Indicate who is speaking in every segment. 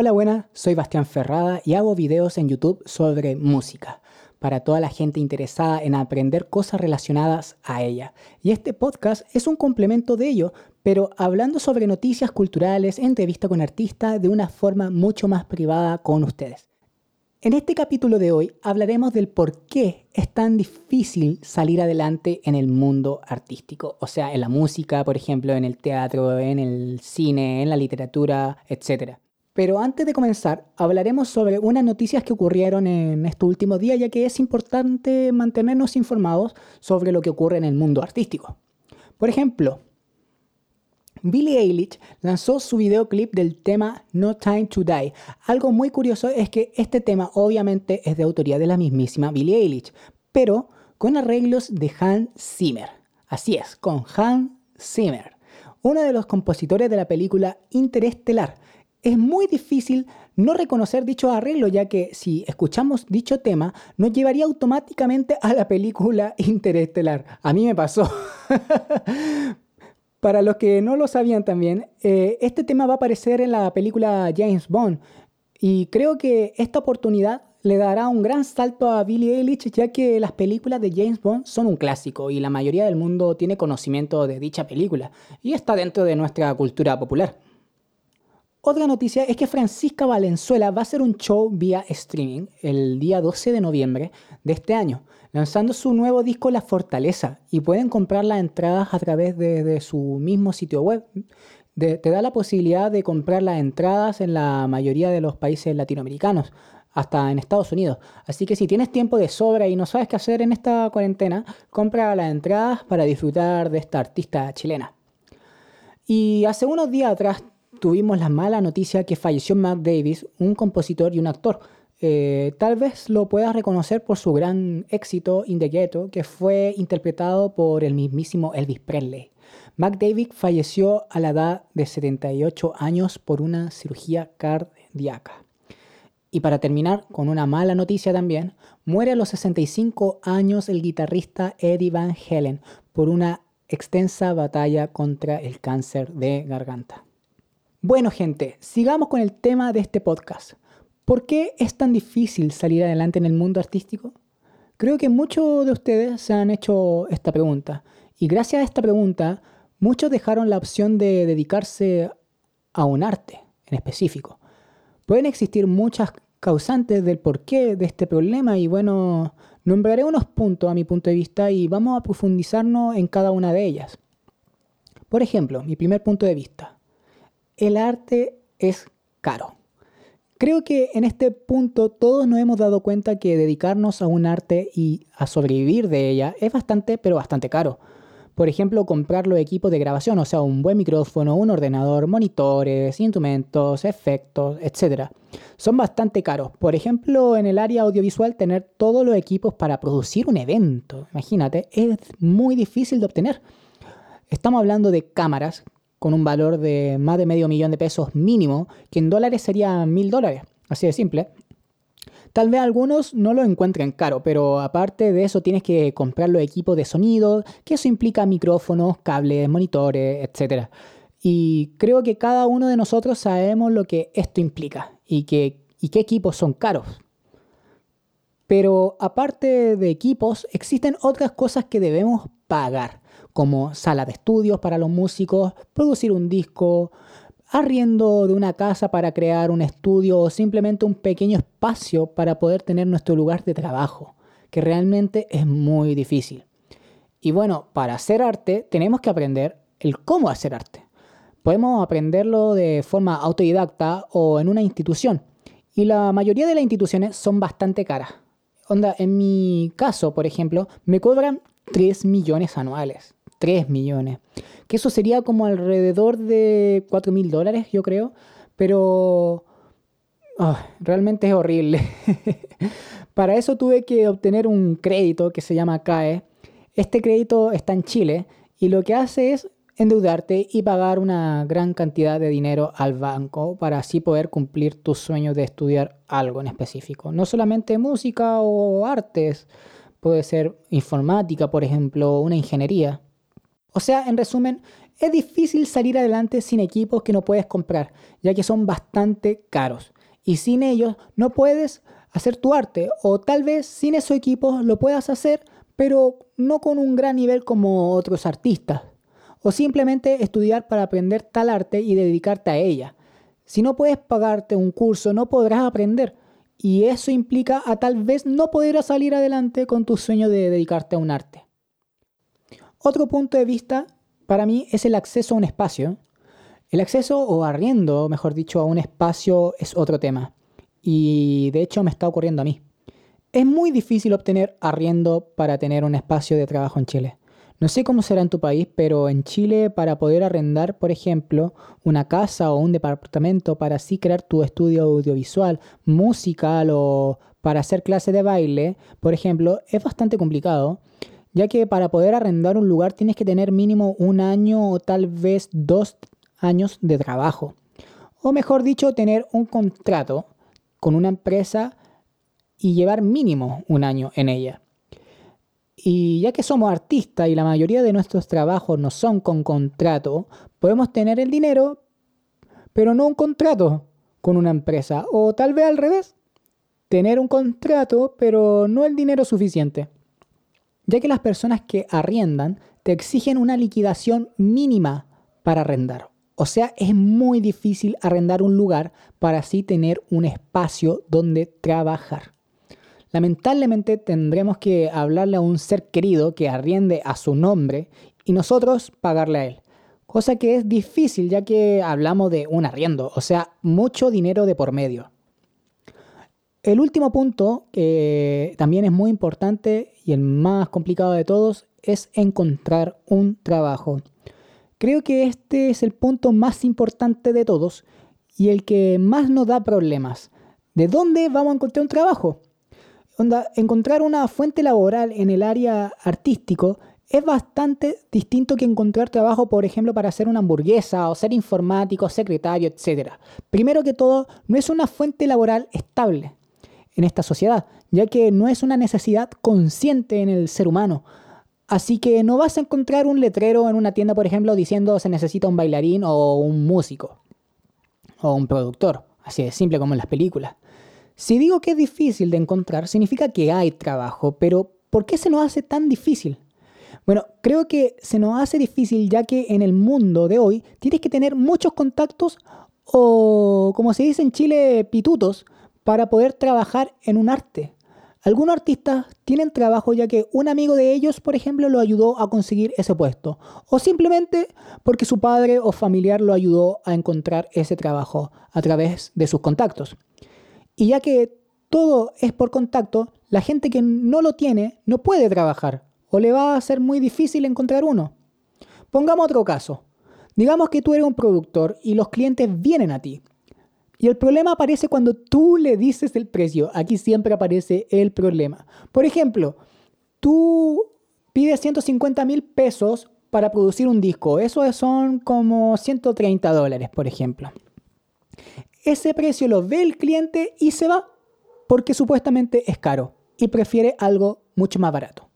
Speaker 1: Hola buenas, soy Bastián Ferrada y hago videos en YouTube sobre música para toda la gente interesada en aprender cosas relacionadas a ella. Y este podcast es un complemento de ello, pero hablando sobre noticias culturales, entrevista con artistas de una forma mucho más privada con ustedes. En este capítulo de hoy hablaremos del por qué es tan difícil salir adelante en el mundo artístico, o sea, en la música, por ejemplo, en el teatro, en el cine, en la literatura, etc. Pero antes de comenzar, hablaremos sobre unas noticias que ocurrieron en estos últimos días, ya que es importante mantenernos informados sobre lo que ocurre en el mundo artístico. Por ejemplo, Billie Eilish lanzó su videoclip del tema No Time to Die. Algo muy curioso es que este tema obviamente es de autoría de la mismísima Billie Eilish, pero con arreglos de Hans Zimmer. Así es, con Hans Zimmer, uno de los compositores de la película Interestelar, es muy difícil no reconocer dicho arreglo, ya que si escuchamos dicho tema, nos llevaría automáticamente a la película Interestelar. A mí me pasó. Para los que no lo sabían también, eh, este tema va a aparecer en la película James Bond. Y creo que esta oportunidad le dará un gran salto a Billie Eilish, ya que las películas de James Bond son un clásico y la mayoría del mundo tiene conocimiento de dicha película y está dentro de nuestra cultura popular. Otra noticia es que Francisca Valenzuela va a hacer un show vía streaming el día 12 de noviembre de este año, lanzando su nuevo disco La Fortaleza y pueden comprar las entradas a través de, su mismo sitio web. te da la posibilidad de comprar las entradas en la mayoría de los países latinoamericanos, hasta en Estados Unidos. Así que si tienes tiempo de sobra y no sabes qué hacer en esta cuarentena, compra las entradas para disfrutar de esta artista chilena. Y hace unos días atrás tuvimos la mala noticia que falleció Mark Davis, un compositor y un actor. Eh, tal vez lo puedas reconocer por su gran éxito In the Ghetto, que fue interpretado por el mismísimo Elvis Presley. Mark Davis falleció a la edad de 78 años por una cirugía cardíaca. Y para terminar con una mala noticia también, muere a los 65 años el guitarrista Eddie Van Halen por una extensa batalla contra el cáncer de garganta. Bueno gente, sigamos con el tema de este podcast. ¿Por qué es tan difícil salir adelante en el mundo artístico? Creo que muchos de ustedes se han hecho esta pregunta y gracias a esta pregunta muchos dejaron la opción de dedicarse a un arte en específico. Pueden existir muchas causantes del porqué de este problema y bueno, nombraré unos puntos a mi punto de vista y vamos a profundizarnos en cada una de ellas. Por ejemplo, mi primer punto de vista el arte es caro. Creo que en este punto todos nos hemos dado cuenta que dedicarnos a un arte y a sobrevivir de ella es bastante, pero bastante caro. Por ejemplo, comprar los equipos de grabación, o sea, un buen micrófono, un ordenador, monitores, instrumentos, efectos, etc. Son bastante caros. Por ejemplo, en el área audiovisual, tener todos los equipos para producir un evento, imagínate, es muy difícil de obtener. Estamos hablando de cámaras con un valor de más de medio millón de pesos mínimo, que en dólares sería mil dólares, así de simple. Tal vez algunos no lo encuentren caro, pero aparte de eso tienes que comprar los equipos de sonido, que eso implica micrófonos, cables, monitores, etc. Y creo que cada uno de nosotros sabemos lo que esto implica y, que, y qué equipos son caros. Pero aparte de equipos, existen otras cosas que debemos pagar como sala de estudios para los músicos, producir un disco, arriendo de una casa para crear un estudio o simplemente un pequeño espacio para poder tener nuestro lugar de trabajo, que realmente es muy difícil. Y bueno, para hacer arte tenemos que aprender el cómo hacer arte. Podemos aprenderlo de forma autodidacta o en una institución. Y la mayoría de las instituciones son bastante caras. Onda, en mi caso, por ejemplo, me cobran 3 millones anuales. 3 millones. Que eso sería como alrededor de 4 mil dólares, yo creo. Pero ah, realmente es horrible. Para eso tuve que obtener un crédito que se llama CAE. Este crédito está en Chile y lo que hace es endeudarte y pagar una gran cantidad de dinero al banco para así poder cumplir tus sueños de estudiar algo en específico. No solamente música o artes, puede ser informática, por ejemplo, una ingeniería. O sea, en resumen, Es difícil salir adelante sin equipos que no puedes comprar, ya que son bastante caros. Y sin ellos no puedes hacer tu arte, o tal vez sin esos equipos lo puedas hacer, pero no con un gran nivel como otros artistas. O simplemente estudiar para aprender tal arte y dedicarte a ella. Si no puedes pagarte un curso, no podrás aprender. Y eso implica a tal vez no poder salir adelante con tu sueño de dedicarte a un arte. Otro punto de vista para mí es el acceso a un espacio. El acceso o arriendo, mejor dicho, a un espacio es otro tema. Y de hecho me está ocurriendo a mí. Es muy difícil obtener arriendo para tener un espacio de trabajo en Chile. No sé cómo será en tu país, pero en Chile para poder arrendar, por ejemplo, una casa o un departamento para así crear tu estudio audiovisual, musical o para hacer clase de baile, por ejemplo, es bastante complicado, ya que para poder arrendar un lugar tienes que tener mínimo un año o tal vez dos años de trabajo. O mejor dicho, tener un contrato con una empresa y llevar mínimo un año en ella. Y ya que somos artistas y la mayoría de nuestros trabajos no son con contrato, podemos tener el dinero, pero no un contrato con una empresa. O tal vez al revés, tener un contrato, pero no el dinero suficiente. Ya que las personas que arriendan te exigen una liquidación mínima para arrendar. O sea, es muy difícil arrendar un lugar para así tener un espacio donde trabajar. Lamentablemente tendremos que hablarle a un ser querido que arriende a su nombre y nosotros pagarle a él. Cosa que es difícil ya que hablamos de un arriendo, o sea, mucho dinero de por medio. El último punto, que también es muy importante y el más complicado de todos, es encontrar un trabajo. Creo que este es el punto más importante de todos y el que más nos da problemas. ¿De dónde vamos a encontrar un trabajo? encontrar una fuente laboral en el área artístico es bastante distinto que encontrar trabajo, por ejemplo, para hacer una hamburguesa o ser informático, secretario, etc. Primero que todo, no es una fuente laboral estable en esta sociedad, ya que no es una necesidad consciente en el ser humano. Así que no vas a encontrar un letrero en una tienda, por ejemplo, diciendo se necesita un bailarín o un músico o un productor, así de simple como en las películas. Si digo que es difícil de encontrar, significa que hay trabajo, pero ¿por qué se nos hace tan difícil? Bueno, creo que se nos hace difícil ya que en el mundo de hoy tienes que tener muchos contactos o, como se dice en Chile, pitutos para poder trabajar en un arte. Algunos artistas tienen trabajo ya que un amigo de ellos, por ejemplo, lo ayudó a conseguir ese puesto. O simplemente porque su padre o familiar lo ayudó a encontrar ese trabajo a través de sus contactos. Y ya que todo es por contacto, la gente que no lo tiene no puede trabajar o le va a ser muy difícil encontrar uno. Pongamos otro caso. Digamos que tú eres un productor y los clientes vienen a ti. Y el problema aparece cuando tú le dices el precio. Aquí siempre aparece el problema. Por ejemplo, tú pides 150 mil pesos para producir un disco. Eso son como 130 dólares, por ejemplo ese precio lo ve el cliente y se va porque supuestamente es caro y prefiere algo mucho más barato.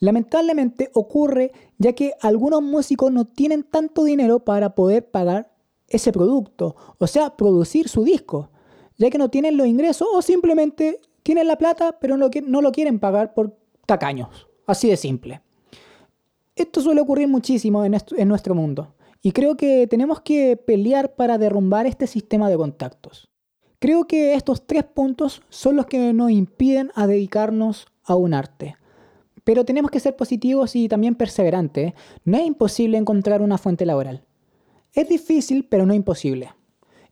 Speaker 1: Lamentablemente ocurre ya que algunos músicos no tienen tanto dinero para poder pagar ese producto, o sea, producir su disco, ya que no tienen los ingresos o simplemente tienen la plata pero no, lo quieren pagar por tacaños, así de simple. Esto suele ocurrir muchísimo en, en nuestro mundo. Y creo que tenemos que pelear para derrumbar este sistema de contactos. Creo que estos tres puntos son los que nos impiden a dedicarnos a un arte. Pero tenemos que ser positivos y también perseverantes. No es imposible encontrar una fuente laboral. Es difícil, pero no imposible.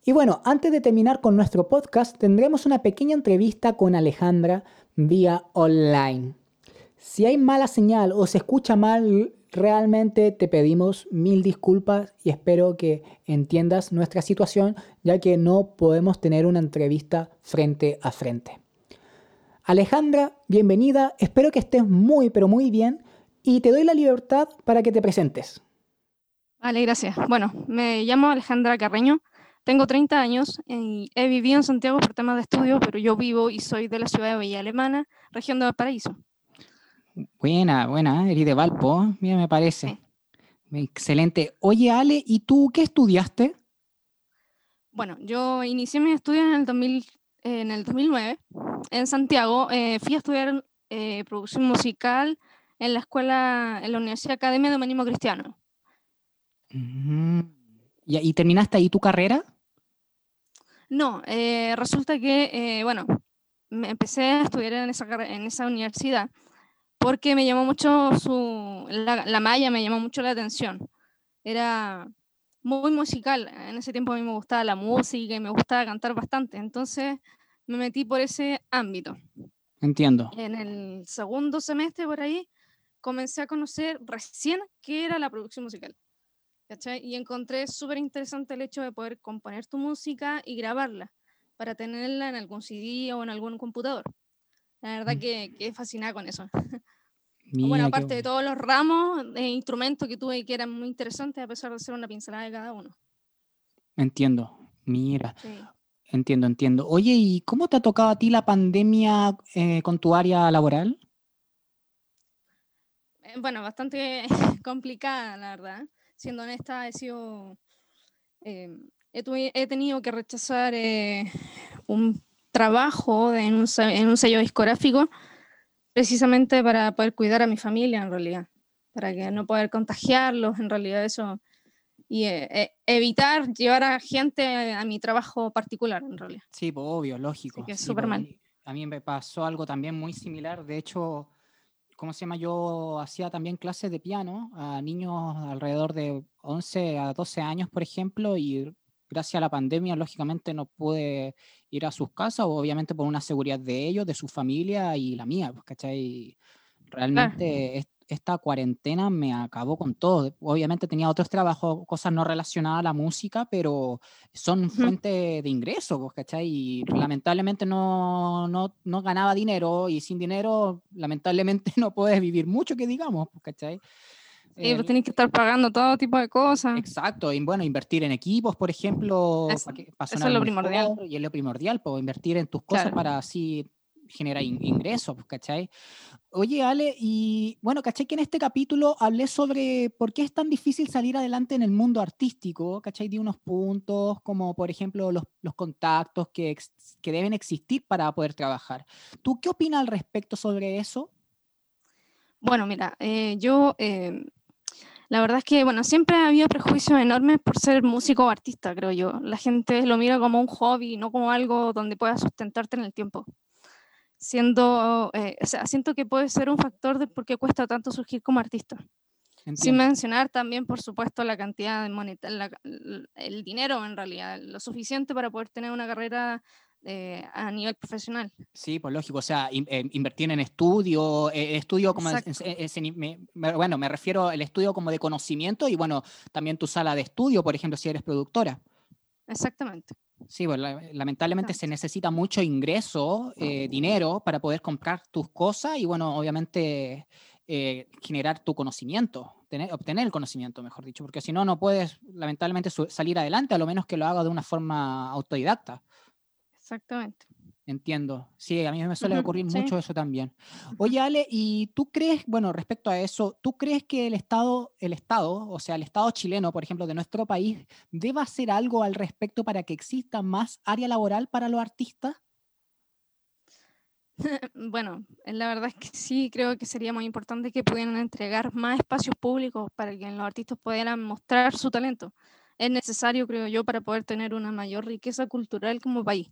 Speaker 1: Y bueno, antes de terminar con nuestro podcast, tendremos una pequeña entrevista con Alejandra vía online. Si hay mala señal o se escucha mal Realmente te pedimos mil disculpas y espero que entiendas nuestra situación ya que no podemos tener una entrevista frente a frente. Alejandra, bienvenida, espero que estés muy pero muy bien y te doy la libertad para que te presentes.
Speaker 2: Vale, gracias. Bueno, me llamo Alejandra Carreño, tengo 30 años y he vivido en Santiago por temas de estudio, pero yo vivo y soy de la ciudad de Villa Alemana, región de Valparaíso.
Speaker 1: Buena, buena, eres de Valpo, mira, me parece. Excelente. Oye, Ale, ¿y tú qué estudiaste?
Speaker 2: Bueno, yo inicié mis estudios en el, 2000, en el 2009 en Santiago. Eh, fui a estudiar eh, producción musical en la escuela, en la Universidad Academia de Humanismo Cristiano.
Speaker 1: Mm. ¿Y, terminaste ahí tu carrera?
Speaker 2: No, eh, resulta que, bueno, me empecé a estudiar en esa, en esa universidad porque me llamó mucho su, la, la malla, me llamó mucho la atención. Era muy musical. En ese tiempo a mí me gustaba la música y me gustaba cantar bastante. Entonces me metí por ese ámbito.
Speaker 1: Entiendo.
Speaker 2: En el segundo semestre por ahí comencé a conocer recién qué era la producción musical. ¿Cachai? Y encontré súper interesante el hecho de poder componer tu música y grabarla para tenerla en algún CD o en algún computador. La verdad mm. que, que fascinada con eso. bueno, aparte de todos los ramos de instrumentos que tuve que eran muy interesantes, a pesar de ser una pincelada de cada uno.
Speaker 1: Entiendo, mira. Entiendo, entiendo. Oye, ¿y cómo te ha tocado a ti la pandemia eh, con tu área laboral?
Speaker 2: Eh, bueno, bastante complicada, la verdad. Siendo honesta, he sido. Eh, he, tenido que rechazar un trabajo en un, en un sello discográfico precisamente para poder cuidar a mi familia en realidad, para que no poder contagiarlos en realidad eso y eh, eh, evitar llevar a gente a, mi trabajo particular en realidad.
Speaker 1: Sí, pues, obvio, lógico.
Speaker 2: que es súper mal.
Speaker 1: A mí me pasó algo también muy similar, de hecho, ¿cómo se llama? Yo hacía también clases de piano a niños alrededor de 11 a 12 años, por ejemplo, y gracias a la pandemia, lógicamente no pude ir a sus casas, obviamente por una seguridad de ellos, de su familia y la mía, pues, ¿cachai? Realmente esta cuarentena me acabó con todo. Obviamente tenía otros trabajos, cosas no relacionadas a la música, pero son fuente de ingresos, ¿cachai? Y lamentablemente no, no, no, ganaba dinero y sin dinero, lamentablemente no puedes vivir mucho, que digamos, ¿cachai?
Speaker 2: Sí, pues tienes que estar pagando todo tipo de cosas.
Speaker 1: Exacto, y bueno, invertir en equipos, por ejemplo,
Speaker 2: eso es lo primordial.
Speaker 1: Y es lo primordial, pues invertir en tus cosas para así generar ingresos, pues, ¿cachai? Oye, Ale, y bueno, ¿cachai? Que en este capítulo hablé sobre por qué es tan difícil salir adelante en el mundo artístico, ¿cachai? De unos puntos como, por ejemplo, los, los contactos que, que deben existir para poder trabajar. ¿Tú qué opinas al respecto sobre eso?
Speaker 2: Bueno, mira, eh, yo eh, la verdad es que, bueno, siempre ha habido prejuicios enormes por ser músico o artista, creo yo. La gente lo mira como un hobby, no como algo donde puedas sustentarte en el tiempo. Siendo, eh, o sea, siento que puede ser un factor de por qué cuesta tanto surgir como artista. Sin mencionar también, por supuesto, la cantidad de moneta, el dinero en realidad, lo suficiente para poder tener una carrera eh, a nivel profesional.
Speaker 1: Sí, pues lógico, o sea, eh, invertir en estudio, eh, estudio como, bueno, me refiero al estudio como de conocimiento y bueno, también tu sala de estudio, por ejemplo, si eres productora.
Speaker 2: Exactamente.
Speaker 1: Sí, pues lamentablemente se necesita mucho ingreso, dinero para poder comprar tus cosas y bueno, obviamente generar tu conocimiento, tener, obtener el conocimiento, mejor dicho, porque si no, no puedes lamentablemente salir adelante, a lo menos que lo haga de una forma autodidacta.
Speaker 2: Exactamente.
Speaker 1: Entiendo. Sí, a mí me suele ocurrir mucho eso también. Oye, Ale, ¿y tú crees, bueno, respecto a eso, tú crees que el Estado, el Estado, o sea, el Estado chileno, por ejemplo, de nuestro país, deba hacer algo al respecto para que exista más área laboral para los artistas?
Speaker 2: Bueno, la verdad es que sí, creo que sería muy importante que pudieran entregar más espacios públicos para que los artistas pudieran mostrar su talento. Es necesario, creo yo, para poder tener una mayor riqueza cultural como país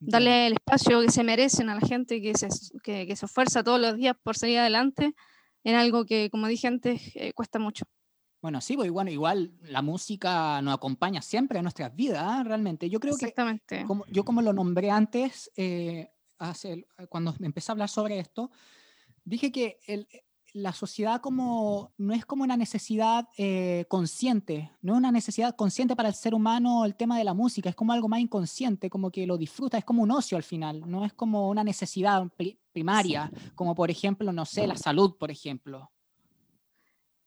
Speaker 2: darle el espacio que se merecen a la gente que se, que, que se esfuerza todos los días por seguir adelante en algo que, como dije antes, eh, cuesta mucho.
Speaker 1: Bueno, sí, pues, bueno, igual la música nos acompaña siempre en nuestras vidas, ¿ah? realmente. Yo creo
Speaker 2: Exactamente.
Speaker 1: que, como, yo como lo nombré antes, eh, hace, cuando empecé a hablar sobre esto, dije que el, la sociedad como no es como una necesidad eh, consciente, no es una necesidad consciente para el ser humano el tema de la música, es como algo más inconsciente, como que lo disfruta, es como un ocio al final, no es como una necesidad primaria, como por ejemplo, no sé, la salud, por ejemplo.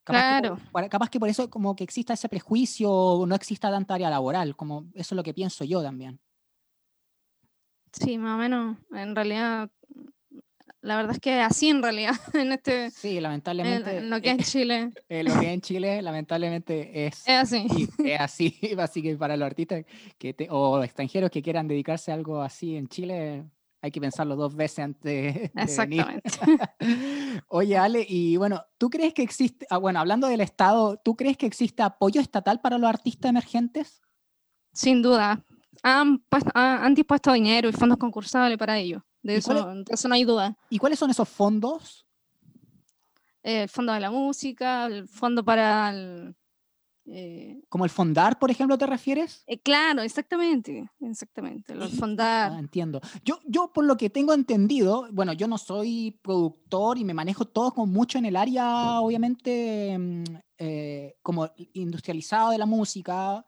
Speaker 2: Capaz claro.
Speaker 1: Que capaz que por eso como que exista ese prejuicio, no exista tanta área laboral, como eso es lo que pienso yo también.
Speaker 2: Sí, más o menos, en realidad la verdad es que así en realidad, en este...
Speaker 1: Sí, lamentablemente.
Speaker 2: En, lo que es en Chile.
Speaker 1: Lo que es en Chile, lamentablemente es...
Speaker 2: Es así.
Speaker 1: Es así, así que para los artistas que o extranjeros que quieran dedicarse a algo así en Chile, hay que pensarlo dos veces antes
Speaker 2: Exactamente.
Speaker 1: Oye, Ale, y bueno, ¿tú crees que existe, ah, bueno, hablando del Estado, ¿tú crees que existe apoyo estatal para los artistas emergentes?
Speaker 2: Sin duda. Han, han dispuesto dinero y fondos concursables para ello. De eso, no hay duda.
Speaker 1: ¿Y cuáles son esos fondos?
Speaker 2: El fondo de la música, el fondo para el,
Speaker 1: eh, ¿Como el fondar, por ejemplo, te refieres?
Speaker 2: Eh, claro, exactamente, exactamente, el fondar.
Speaker 1: Ah, entiendo. Yo, yo, por lo que tengo entendido, bueno, yo no soy productor y me manejo todo con mucho en el área, obviamente, mm, eh, como industrializado de la música,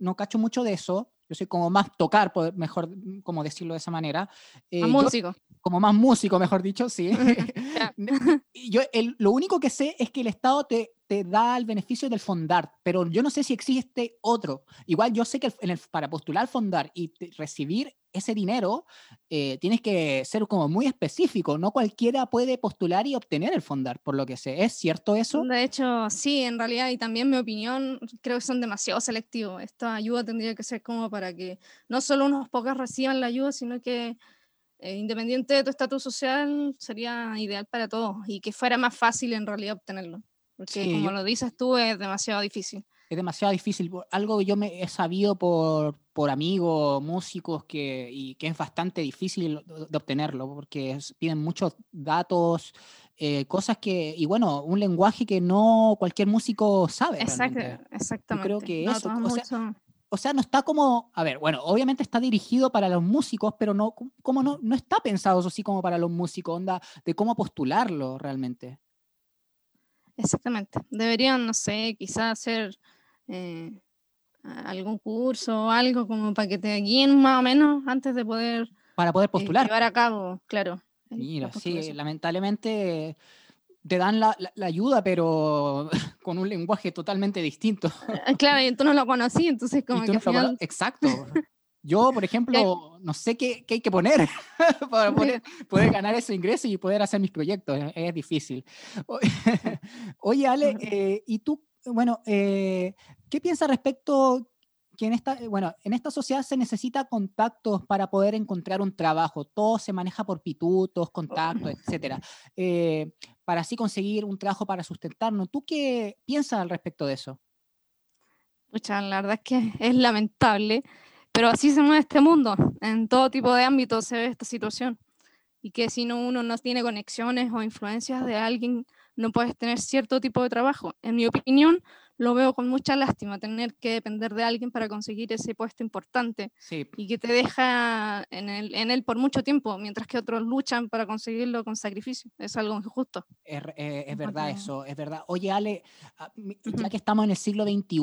Speaker 1: no cacho mucho de eso, yo soy como más tocar, mejor como decirlo de esa manera.
Speaker 2: Eh, músico.
Speaker 1: Como más músico, mejor dicho, sí. yo lo único que sé es que el Estado te, te da el beneficio del fondar, pero yo no sé si existe otro. Igual yo sé que en el, para postular fondar y recibir ese dinero, eh, tienes que ser como muy específico. No cualquiera puede postular y obtener el fondar, por lo que sé. ¿Es cierto eso?
Speaker 2: De hecho, sí, en realidad, y también mi opinión, creo que son demasiado selectivos. Esta ayuda tendría que ser como para que no solo unos pocos reciban la ayuda, sino que eh, independiente de tu estatus social, sería ideal para todos y que fuera más fácil en realidad obtenerlo. Porque como lo dices tú, es demasiado difícil.
Speaker 1: Es demasiado difícil. Algo que yo me he sabido por, por amigos, músicos, que, y que es bastante difícil de obtenerlo, porque piden muchos datos, eh, cosas que, y bueno, un lenguaje que no cualquier músico sabe.
Speaker 2: Exacto, exactamente.
Speaker 1: creo que eso, o sea, no está como, a ver, bueno, obviamente está dirigido para los músicos, pero no, como no, no está pensado así como para los músicos, onda, de cómo postularlo realmente.
Speaker 2: Exactamente. Deberían, no sé, quizás hacer eh, algún curso o algo como para que te guíen más o menos antes de poder...
Speaker 1: Para poder eh, postular.
Speaker 2: llevar a cabo, claro.
Speaker 1: Mira, sí, lamentablemente te dan la, ayuda, pero con un lenguaje totalmente distinto.
Speaker 2: Ah, claro, y tú no lo conocí, entonces como que
Speaker 1: Exacto. Yo, por ejemplo, no sé qué, qué hay que poner para poder, poder, ganar ese ingreso y poder hacer mis proyectos. Es, difícil. Oye, Ale, eh, ¿y tú, bueno, eh, qué piensas respecto que en esta, bueno, en esta sociedad se necesita contactos para poder encontrar un trabajo. Todo se maneja por pitutos, contactos, etcétera, eh, para así conseguir un trabajo para sustentarnos. ¿Tú qué piensas al respecto de eso?
Speaker 2: Pucha, la verdad es que es lamentable pero así se mueve este mundo. En todo tipo de ámbitos se ve esta situación. Y que si no, uno no tiene conexiones o influencias de alguien, no puedes tener cierto tipo de trabajo. En mi opinión, lo veo con mucha lástima tener que depender de alguien para conseguir ese puesto importante y que te deja en él, en él por mucho tiempo, mientras que otros luchan para conseguirlo con sacrificio. Es algo injusto.
Speaker 1: Es, eh, es verdad eso, es verdad. Oye, Ale, ah, ya que estamos en el siglo XXI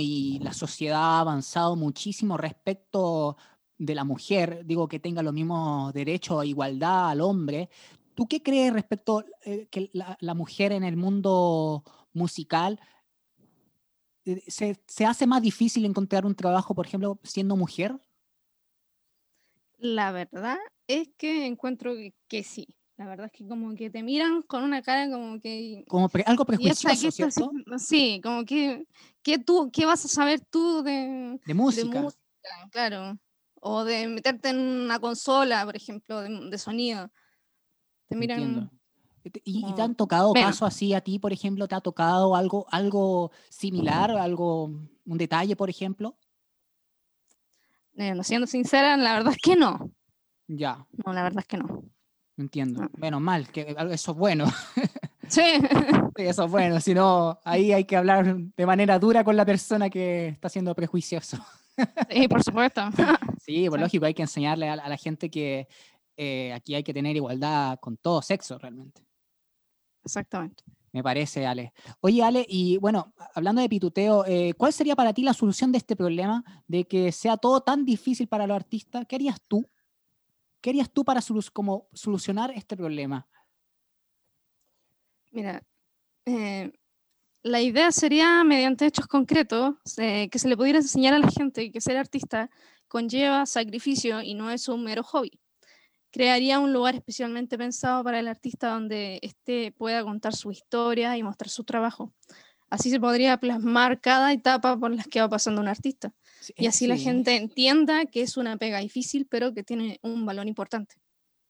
Speaker 1: y la sociedad ha avanzado muchísimo respecto de la mujer, digo que tenga los mismos derechos igualdad al hombre, ¿tú qué crees respecto eh, que la, la mujer en el mundo musical eh, se, hace más difícil encontrar un trabajo, por ejemplo, siendo mujer?
Speaker 2: La verdad es que encuentro que, sí. La verdad es que como que te miran con una cara como que...
Speaker 1: Como algo prejuicioso, ¿cierto?
Speaker 2: Sí, como que, que tú, ¿qué vas a saber tú de,
Speaker 1: de música?
Speaker 2: Claro. O de meterte en una consola, por ejemplo, de, sonido. Te miran...
Speaker 1: ¿Y, te han tocado casos así a ti, por ejemplo? ¿Te ha tocado algo, algo similar, algo, un detalle, por ejemplo?
Speaker 2: Eh, no siendo sincera, la verdad es que no.
Speaker 1: Ya.
Speaker 2: No, la verdad es que no.
Speaker 1: Entiendo. Bueno, mal, que eso es bueno.
Speaker 2: Sí.
Speaker 1: Eso es bueno, si no, ahí hay que hablar de manera dura con la persona que está siendo prejuicioso.
Speaker 2: Sí, por supuesto.
Speaker 1: Sí, pues lógico, hay que enseñarle a, la gente que eh, aquí hay que tener igualdad con todo sexo realmente.
Speaker 2: Exactamente.
Speaker 1: Me parece, Ale. Oye, Ale, y bueno, hablando de pituteo, eh, ¿cuál sería para ti la solución de este problema de que sea todo tan difícil para los artistas? ¿Qué harías tú? ¿Qué harías tú para como solucionar este problema?
Speaker 2: Mira, eh, la idea sería, mediante hechos concretos, eh, que se le pudiera enseñar a la gente que ser artista conlleva sacrificio y no es un mero hobby crearía un lugar especialmente pensado para el artista donde éste pueda contar su historia y mostrar su trabajo. Así se podría plasmar cada etapa por las que va pasando un artista. y así la gente entienda que es una pega difícil, pero que tiene un valor importante.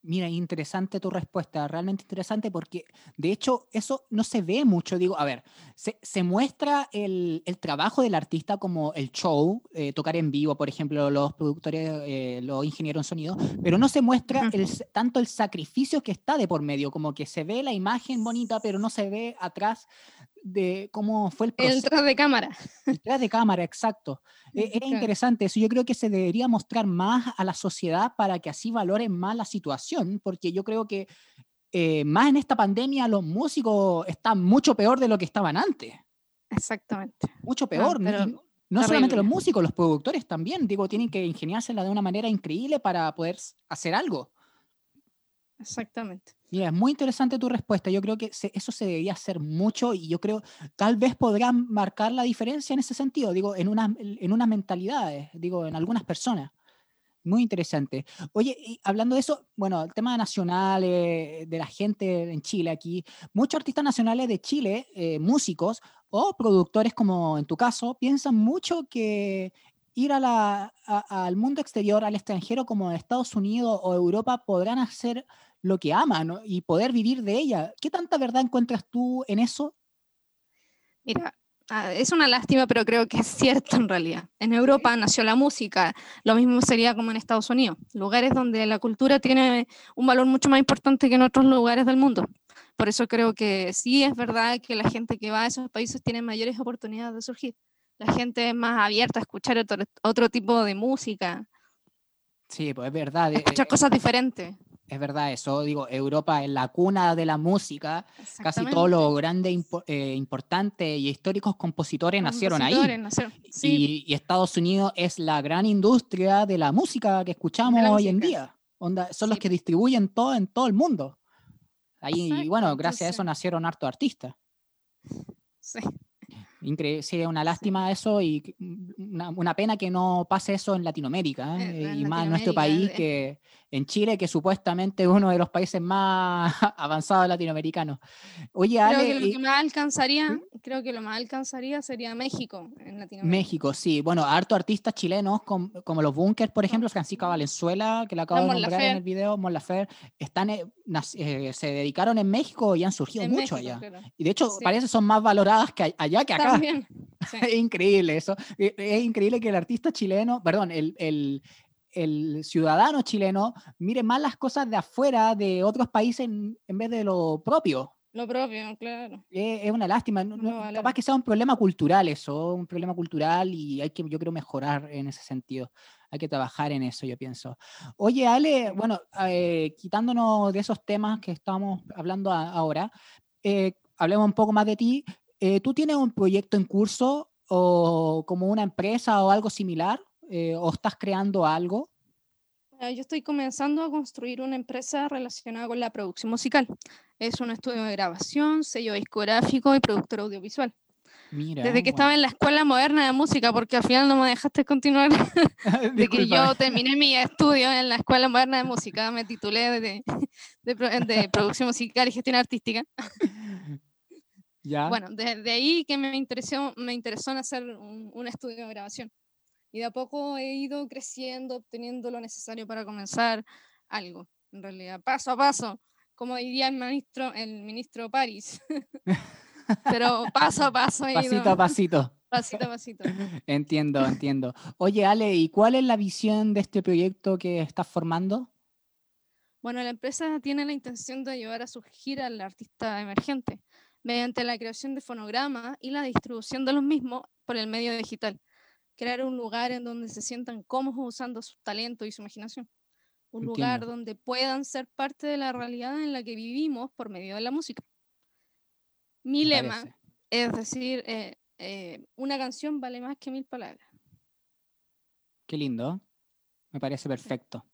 Speaker 1: Mira, interesante tu respuesta, realmente interesante porque de hecho eso no se ve mucho. Digo, a ver, se, se muestra el, el, trabajo del artista como el show, eh, tocar en vivo, por ejemplo, los productores, eh, los ingenieros en sonido, pero no se muestra el, tanto el sacrificio que está de por medio, como que se ve la imagen bonita, pero no se ve atrás de cómo fue el
Speaker 2: proceso. El tras de cámara.
Speaker 1: El tras de cámara, exacto. E, es interesante eso. Yo creo que se debería mostrar más a la sociedad para que así valoren más la situación, porque yo creo que eh, más en esta pandemia los músicos están mucho peor de lo que estaban antes.
Speaker 2: Exactamente.
Speaker 1: Mucho peor. No, no solamente los músicos, los productores también, digo, tienen que ingeniársela de una manera increíble para poder hacer algo.
Speaker 2: Exactamente.
Speaker 1: Mira, es muy interesante tu respuesta. Yo creo que eso se debería hacer mucho y yo creo tal vez podrán marcar la diferencia en ese sentido, digo, en, una, en unas mentalidades, digo, en algunas personas. Muy interesante. Oye, y hablando de eso, bueno, el tema nacional, de la gente en Chile aquí, muchos artistas nacionales de Chile, eh, músicos o productores como en tu caso, piensan mucho que ir a la, al mundo exterior, al extranjero como Estados Unidos o Europa, podrán hacer lo que aman y poder vivir de ella. ¿Qué tanta verdad encuentras tú en eso?
Speaker 2: Mira, ah, es una lástima, pero creo que es cierto en realidad. En Europa nació la música, lo mismo sería como en Estados Unidos, lugares donde la cultura tiene un valor mucho más importante que en otros lugares del mundo. Por eso creo que sí es verdad que la gente que va a esos países tiene mayores oportunidades de surgir. La gente es más abierta a escuchar otro, otro tipo de música.
Speaker 1: Sí, pues es verdad.
Speaker 2: Escuchar eh, cosas diferentes
Speaker 1: es verdad eso, digo, Europa es la cuna de la música, casi todos los grandes, eh, importantes y históricos compositores, nacieron ahí. y, Estados Unidos es la gran industria de la música que escuchamos hoy en día. Onda, son los que distribuyen todo en todo el mundo. Ahí, y bueno, gracias a eso nacieron harto artistas.
Speaker 2: Sí.
Speaker 1: Increíble, sí, es una lástima eso y una, pena que no pase eso en Latinoamérica ¿eh? y más en nuestro país que en Chile, que supuestamente es uno de los países más avanzados latinoamericanos.
Speaker 2: Oye, creo que lo que más alcanzaría, ¿Mm? creo que lo más alcanzaría sería México en Latinoamérica.
Speaker 1: México, sí. Bueno, harto artistas chilenos como, los Bunkers, por ejemplo, Francisca Valenzuela, que la acabo de nombrar en el video, Mon están, eh, eh, se dedicaron en México y han surgido mucho allá. Y de hecho, parece que son más valoradas que allá que acá. Es increíble eso. Es increíble que el artista chileno, perdón, el, el, el ciudadano chileno mire más las cosas de afuera de otros países en, vez de lo propio.
Speaker 2: Lo propio, claro.
Speaker 1: Es, una lástima. capaz que sea un problema cultural eso, un problema cultural y hay que, yo creo, mejorar en ese sentido. Hay que trabajar en eso, yo pienso. Oye, Ale, bueno, eh, quitándonos de esos temas que estamos hablando ahora, eh, hablemos un poco más de ti. Eh, ¿Tú tienes un proyecto en curso o como una empresa o algo similar? Eh, o estás creando algo?
Speaker 2: Yo estoy comenzando a construir una empresa relacionada con la producción musical. Es un estudio de grabación, sello discográfico y productor audiovisual. Mira, Desde que estaba en la escuela moderna de música, porque al final no me dejaste continuar, de que yo terminé mi estudio en la escuela moderna de música, me titulé de, de, producción musical y gestión artística.
Speaker 1: ¿Ya?
Speaker 2: Bueno, desde ahí que me interesó, me interesó en hacer un estudio de grabación y de a poco he ido creciendo, obteniendo lo necesario para comenzar algo, en realidad, paso a paso, como diría el ministro, el ministro París. Pero paso a paso. He
Speaker 1: pasito a pasito.
Speaker 2: Pasito a pasito.
Speaker 1: entiendo, entiendo. Oye, Ale, ¿y cuál es la visión de este proyecto que estás formando?
Speaker 2: Bueno, la empresa tiene la intención de ayudar a surgir al artista emergente mediante la creación de fonogramas y la distribución de los mismos por el medio digital crear un lugar en donde se sientan cómodos usando su talento y su imaginación. Un lugar donde puedan ser parte de la realidad en la que vivimos por medio de la música. Mi lema es decir, eh, eh, una canción vale más que mil palabras.
Speaker 1: Qué lindo. Me parece perfecto.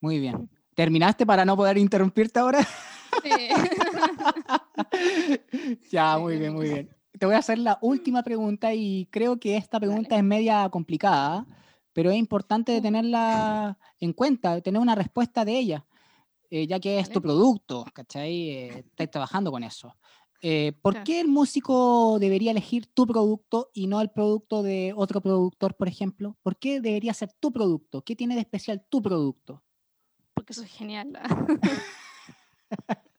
Speaker 1: Muy bien. ¿Terminaste para no poder interrumpirte ahora? Sí. ya, muy bien, muy bien te voy a hacer la última pregunta y creo que esta pregunta es media complicada, pero es importante tenerla en cuenta, tener una respuesta de ella. eh, ya que es tu producto, ¿cachai? Eh, estás trabajando con eso. Eh, ¿Por qué el músico debería elegir tu producto y no el producto de otro productor, por ejemplo? ¿Por qué debería ser tu producto? ¿Qué tiene de especial tu producto?
Speaker 2: Porque eso es genial.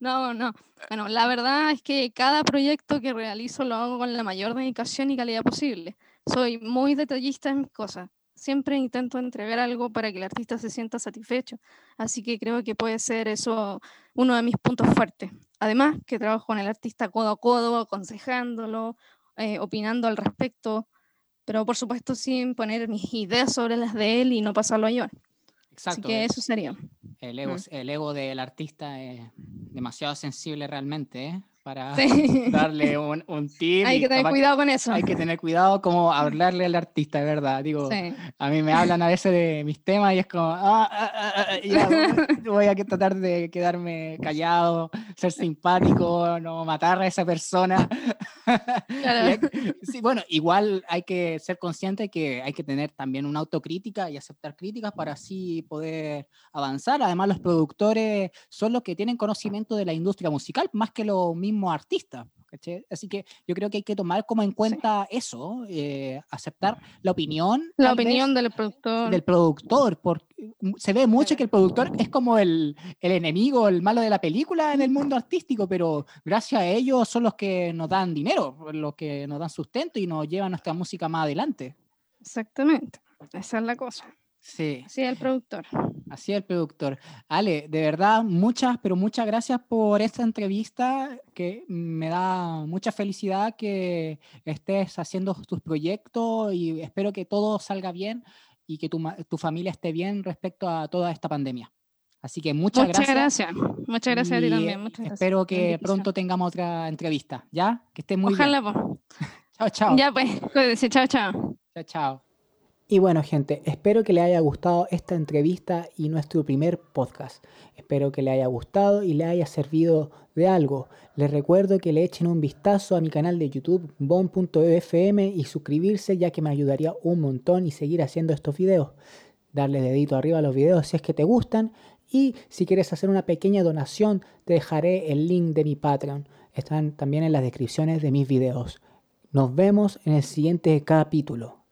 Speaker 2: no, no. Bueno, la verdad es que cada proyecto que realizo lo hago con la mayor dedicación y calidad posible. Soy muy detallista en mis cosas. Siempre intento entregar algo para que el artista se sienta satisfecho. Así que creo que puede ser eso uno de mis puntos fuertes. Además, que trabajo con el artista codo a codo, aconsejándolo, eh, opinando al respecto, pero por supuesto sin poner mis ideas sobre las de él y no pasarlo a yo. Exacto. Así que eso sería.
Speaker 1: El ego, mm. el ego del artista es demasiado sensible realmente, ¿eh? Para darle un, un tip.
Speaker 2: Hay que tener cuidado con eso.
Speaker 1: Hay que tener cuidado como hablarle al artista, ¿verdad? Digo, a mí me hablan a veces de mis temas y es como, ah, ah, ah, ya, voy a tratar de quedarme callado, ser simpático, no matar a esa persona. sí, bueno, igual hay que ser consciente que hay que tener también una autocrítica y aceptar críticas para así poder avanzar. Además, los productores son los que tienen conocimiento de la industria musical, más que los mismos artista. Así que yo creo que hay que tomar como en cuenta eso, eh, aceptar la opinión.
Speaker 2: La opinión del productor.
Speaker 1: Del productor, porque mm, se ve mucho que el productor es como el, el, enemigo, el malo de la película en el mundo artístico, pero gracias a ellos son los que nos dan dinero, los que nos dan sustento y nos llevan nuestra música más adelante.
Speaker 2: Exactamente, esa es la cosa.
Speaker 1: Sí.
Speaker 2: Así el productor.
Speaker 1: Así el productor. Ale, de verdad, muchas, pero muchas gracias por esta entrevista, que me da mucha felicidad que estés haciendo tus proyectos y espero que todo salga bien y que tu, tu familia esté bien respecto a toda esta pandemia. Así que muchas,
Speaker 2: muchas
Speaker 1: gracias.
Speaker 2: Muchas gracias a ti también.
Speaker 1: espero que pronto tengamos otra entrevista, ¿ya? Que estés muy
Speaker 2: Ojalá,
Speaker 1: bien.
Speaker 2: chao, chao. Ya pues, cuídense, chao, chao.
Speaker 1: Chao, chao.
Speaker 3: Y bueno gente, espero que le haya gustado esta entrevista y nuestro primer podcast. Espero que le haya gustado y le haya servido de algo. Les recuerdo que le echen un vistazo a mi canal de YouTube bon.fm y suscribirse ya que me ayudaría un montón y seguir haciendo estos videos. Darle dedito arriba a los videos si es que te gustan y si quieres hacer una pequeña donación te dejaré el link de mi Patreon. Están también en las descripciones de mis videos. Nos vemos en el siguiente capítulo.